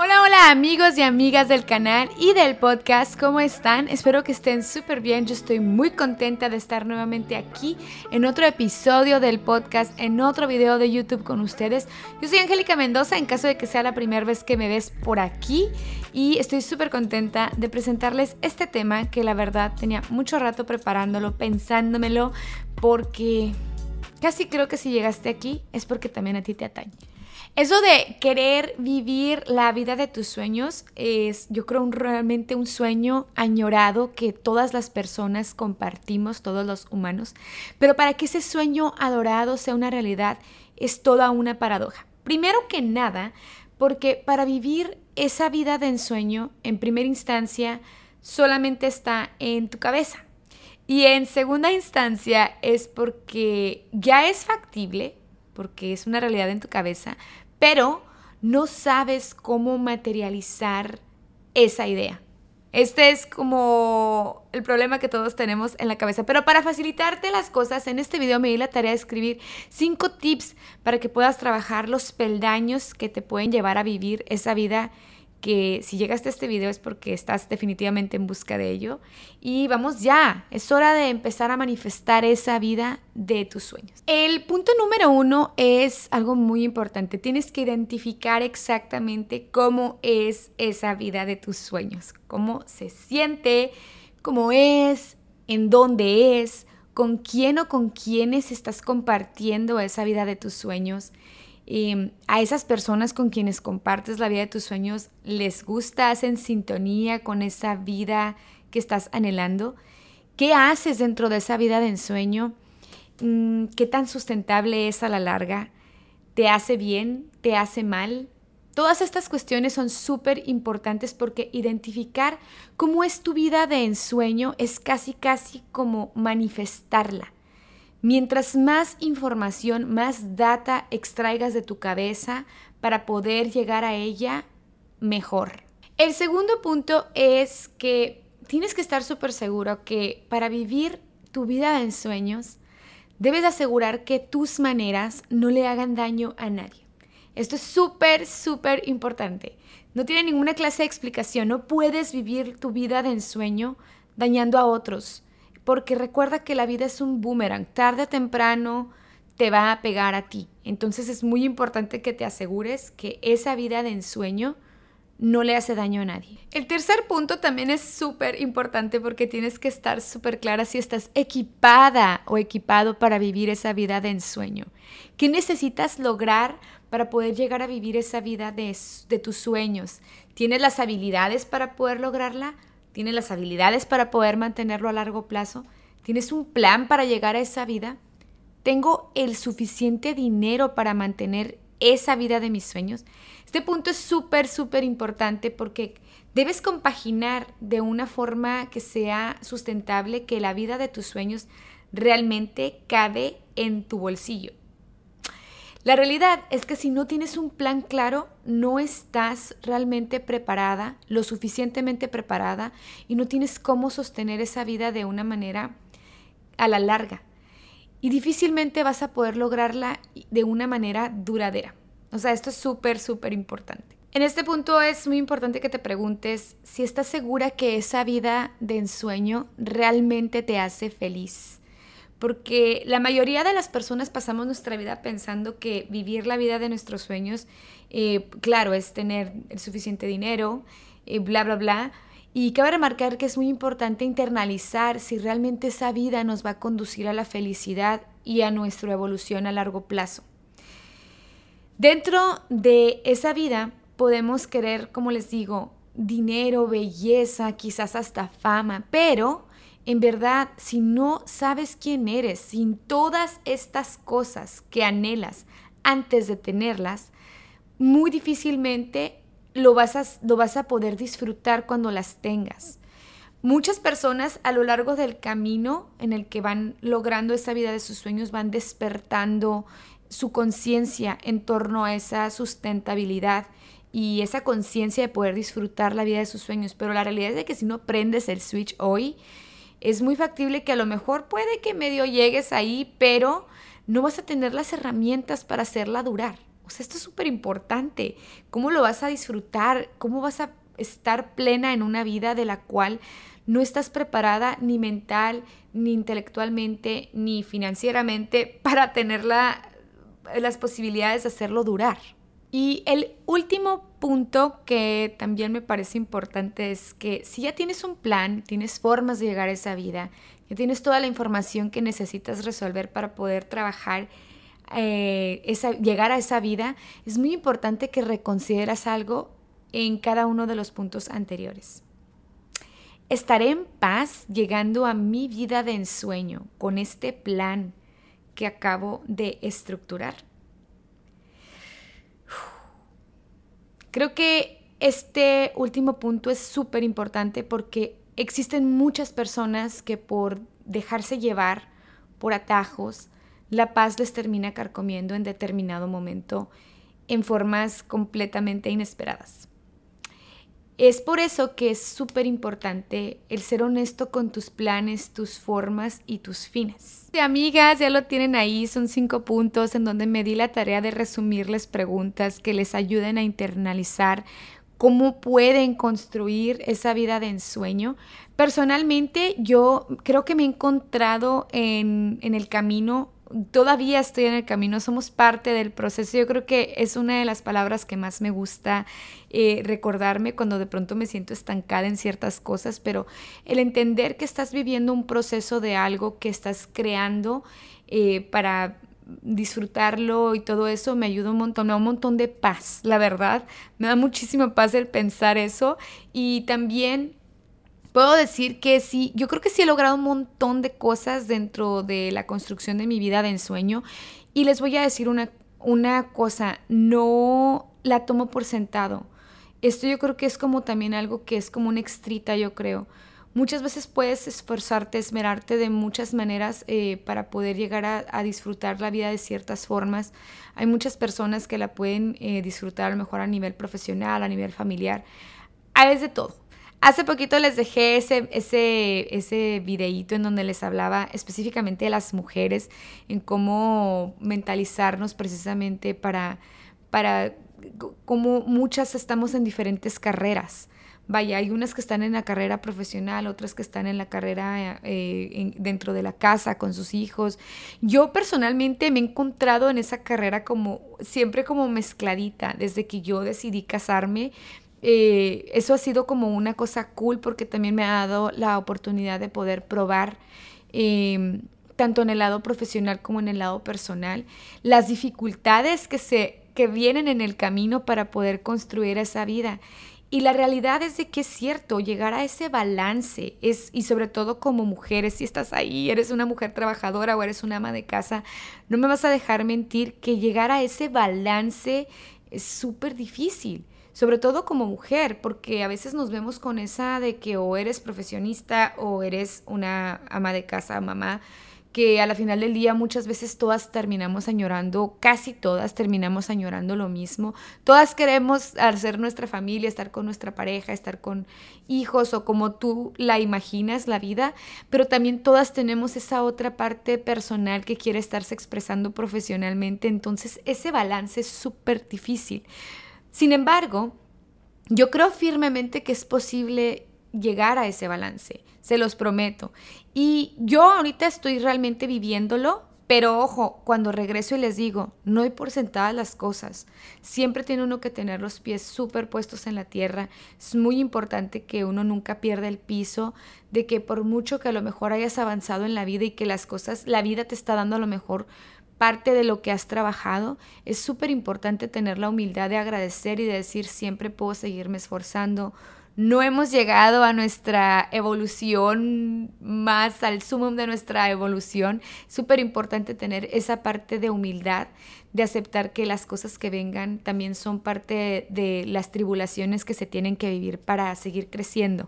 Hola, hola amigos y amigas del canal y del podcast, ¿cómo están? Espero que estén súper bien, yo estoy muy contenta de estar nuevamente aquí en otro episodio del podcast, en otro video de YouTube con ustedes. Yo soy Angélica Mendoza, en caso de que sea la primera vez que me ves por aquí y estoy súper contenta de presentarles este tema que la verdad tenía mucho rato preparándolo, pensándomelo, porque casi creo que si llegaste aquí es porque también a ti te atañe. Eso de querer vivir la vida de tus sueños es, yo creo, realmente un sueño añorado que todas las personas compartimos, todos los humanos. Pero para que ese sueño adorado sea una realidad, es toda una paradoja. Primero que nada, porque para vivir esa vida de ensueño, en primera instancia, solamente está en tu cabeza. Y en segunda instancia es porque ya es factible, porque es una realidad en tu cabeza, pero no sabes cómo materializar esa idea. Este es como el problema que todos tenemos en la cabeza. Pero para facilitarte las cosas, en este video me di la tarea de escribir cinco tips para que puedas trabajar los peldaños que te pueden llevar a vivir esa vida que si llegaste a este video es porque estás definitivamente en busca de ello. Y vamos ya, es hora de empezar a manifestar esa vida de tus sueños. El punto número uno es algo muy importante. Tienes que identificar exactamente cómo es esa vida de tus sueños, cómo se siente, cómo es, en dónde es, con quién o con quiénes estás compartiendo esa vida de tus sueños Em, a esas personas con quienes compartes la vida de tus sueños les gusta, hacen sintonía con esa vida que estás anhelando. ¿Qué haces dentro de esa vida de ensueño? Mm, ¿Qué tan sustentable es a la larga? ¿Te hace bien? ¿Te hace mal? Todas estas cuestiones son súper importantes porque identificar cómo es tu vida de ensueño es casi, casi como manifestarla. Mientras más información, más data extraigas de tu cabeza para poder llegar a ella, mejor. El segundo punto es que tienes que estar súper seguro que para vivir tu vida en sueños, debes asegurar que tus maneras no le hagan daño a nadie. Esto es súper, súper importante. No tiene ninguna clase de explicación. No puedes vivir tu vida de ensueño dañando a otros porque recuerda que la vida es un boomerang, tarde o temprano te va a pegar a ti. Entonces es muy importante que te asegures que esa vida de ensueño no le hace daño a nadie. El tercer punto también es súper importante porque tienes que estar súper clara si estás equipada o equipado para vivir esa vida de ensueño. ¿Qué necesitas lograr para poder llegar a vivir esa vida de, de tus sueños? ¿Tienes las habilidades para poder lograrla? ¿Tienes las habilidades para poder mantenerlo a largo plazo? ¿Tienes un plan para llegar a esa vida? ¿Tengo el suficiente dinero para mantener esa vida de mis sueños? Este punto es súper, súper importante porque debes compaginar de una forma que sea sustentable, que la vida de tus sueños realmente cabe en tu bolsillo. La realidad es que si no tienes un plan claro, no estás realmente preparada, lo suficientemente preparada, y no tienes cómo sostener esa vida de una manera a la larga. Y difícilmente vas a poder lograrla de una manera duradera. O sea, esto es súper, súper importante. En este punto es muy importante que te preguntes si estás segura que esa vida de ensueño realmente te hace feliz porque la mayoría de las personas pasamos nuestra vida pensando que vivir la vida de nuestros sueños, eh, claro, es tener suficiente dinero, eh, bla, bla, bla. Y cabe remarcar que es muy importante internalizar si realmente esa vida nos va a conducir a la felicidad y a nuestra evolución a largo plazo. Dentro de esa vida podemos querer, como les digo, dinero, belleza, quizás hasta fama, pero en verdad, si no sabes quién eres, sin todas estas cosas que anhelas antes de tenerlas, muy difícilmente lo vas a, lo vas a poder disfrutar cuando las tengas. Muchas personas a lo largo del camino en el que van logrando esa vida de sus sueños van despertando su conciencia en torno a esa sustentabilidad y esa conciencia de poder disfrutar la vida de sus sueños. Pero la realidad es que si no prendes el switch hoy, es muy factible que a lo mejor puede que medio llegues ahí, pero no vas a tener las herramientas para hacerla durar. O sea, esto es súper importante. ¿Cómo lo vas a disfrutar? ¿Cómo vas a estar plena en una vida de la cual no estás preparada ni mental, ni intelectualmente, ni financieramente para tener las posibilidades de hacerlo durar? Y el último punto que también me parece importante es que si ya tienes un plan, tienes formas de llegar a esa vida, ya tienes toda la información que necesitas resolver para poder trabajar, eh, llegar a esa vida, es muy importante que reconsideras algo en cada uno de los puntos anteriores. Estaré en paz llegando a mi vida de ensueño con este plan que acabo de estructurar. Creo que este último punto es súper importante porque existen muchas personas que por dejarse llevar por atajos, la paz les termina carcomiendo en determinado momento en formas completamente inesperadas. Es por eso que es súper importante el ser honesto con tus planes, tus formas y tus fines. Amigas, ya lo tienen ahí, son cinco puntos en donde me di la tarea de resumirles preguntas que les ayuden a internalizar cómo pueden construir esa vida de ensueño. Personalmente, yo creo que me he encontrado en, en el camino todavía estoy en el camino, somos parte del proceso. Yo creo que es una de las palabras que más me gusta eh, recordarme cuando de pronto me siento estancada en ciertas cosas, pero el entender que estás viviendo un proceso de algo que estás creando eh, para disfrutarlo y todo eso me ayuda un montón, me da un montón de paz, la verdad, me da muchísima paz el pensar eso y también puedo decir que sí, yo creo que sí he logrado un montón de cosas dentro de la construcción de mi vida de ensueño. Y les voy a decir una, una cosa, no la tomo por sentado. Esto yo creo que es como también algo que es como una extrita, yo creo. Muchas veces puedes esforzarte, esmerarte de muchas maneras eh, para poder llegar a, disfrutar la vida de ciertas formas. Hay muchas personas que la pueden eh, disfrutar a lo mejor a nivel profesional, a nivel familiar. Hay de todo. Hace poquito les dejé ese, ese, ese videíto en donde les hablaba específicamente de las mujeres, en cómo mentalizarnos precisamente para, para cómo muchas estamos en diferentes carreras. Vaya, hay unas que están en la carrera profesional, otras que están en la carrera eh, dentro de la casa con sus hijos. Yo personalmente me he encontrado en esa carrera como siempre como mezcladita. Desde que yo decidí casarme, eh, eso ha sido como una cosa cool porque también me ha dado la oportunidad de poder probar em, tanto en el lado profesional como en el lado personal las dificultades que se que vienen en el camino para poder construir esa vida. Y la realidad es de que es cierto, llegar a ese balance es, y sobre todo como mujeres, si estás ahí, eres una mujer trabajadora o eres una ama de casa, no me vas a dejar mentir que llegar a ese balance es súper difícil sobre todo como mujer, porque a veces nos vemos con esa de que o eres profesionista o eres una ama de casa, mamá, que a la final del día muchas veces todas terminamos añorando, casi todas terminamos añorando lo mismo. Todas queremos hacer nuestra familia, estar con nuestra pareja, estar con hijos o como tú la imaginas la vida, pero también todas tenemos esa otra parte personal que quiere estarse expresando profesionalmente, entonces ese balance es súper difícil. Sin embargo, yo creo firmemente que es posible llegar a ese balance, se los prometo. Y yo ahorita estoy realmente viviéndolo, pero ojo, cuando regreso y les digo, no hay por sentadas las cosas. Siempre tiene uno que tener los pies súper puestos en la tierra. Es muy importante que uno nunca pierda el piso, de que por mucho que a lo mejor hayas avanzado en la vida y que las cosas, la vida te está dando a lo mejor parte de lo que has trabajado, es súper importante tener la humildad de agradecer y de decir siempre puedo seguirme esforzando. No hemos llegado a nuestra evolución más al sumum de nuestra evolución. Súper importante tener esa parte de humildad de aceptar que las cosas que vengan también son parte de las tribulaciones que se tienen que vivir para seguir creciendo.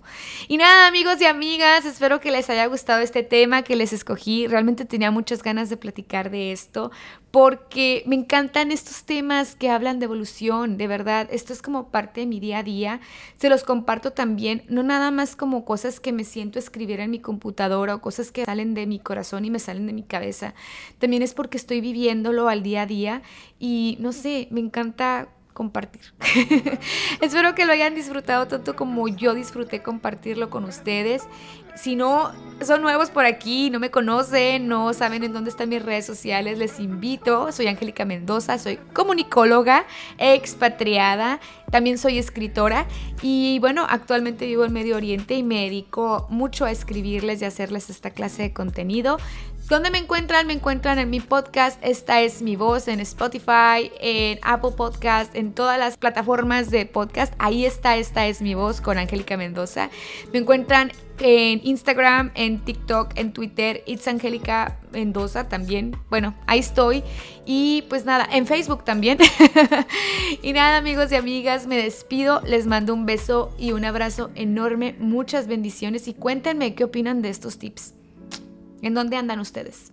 Y nada, amigos y amigas, espero que les haya gustado este tema que les escogí. Realmente tenía muchas ganas de platicar de esto porque me encantan estos temas que hablan de evolución, de verdad. Esto es como parte de mi día a día. Se los comparto también, no nada más como cosas que me siento escribir en mi computadora o cosas que salen de mi corazón y me salen de mi cabeza. También es porque estoy viviéndolo al día a día y no sé, me encanta compartir. Espero que lo hayan disfrutado tanto como yo disfruté compartirlo con ustedes. Si no son nuevos por aquí, no me conocen, no saben en dónde están mis redes sociales, les invito. Soy Angélica Mendoza, soy comunicóloga, expatriada, también soy escritora y bueno, actualmente vivo en Medio Oriente y me dedico mucho a escribirles y hacerles esta clase de contenido. ¿Dónde me encuentran? Me encuentran en mi podcast. Esta es mi voz en Spotify, en Apple Podcast, en todas las plataformas de podcast. Ahí está, esta es mi voz con Angélica Mendoza. Me encuentran en Instagram, en TikTok, en Twitter, It's Angélica Mendoza también. Bueno, ahí estoy. Y pues nada, en Facebook también. y nada, amigos y amigas, me despido. Les mando un beso y un abrazo enorme. Muchas bendiciones y cuéntenme qué opinan de estos tips. ¿En dónde andan ustedes?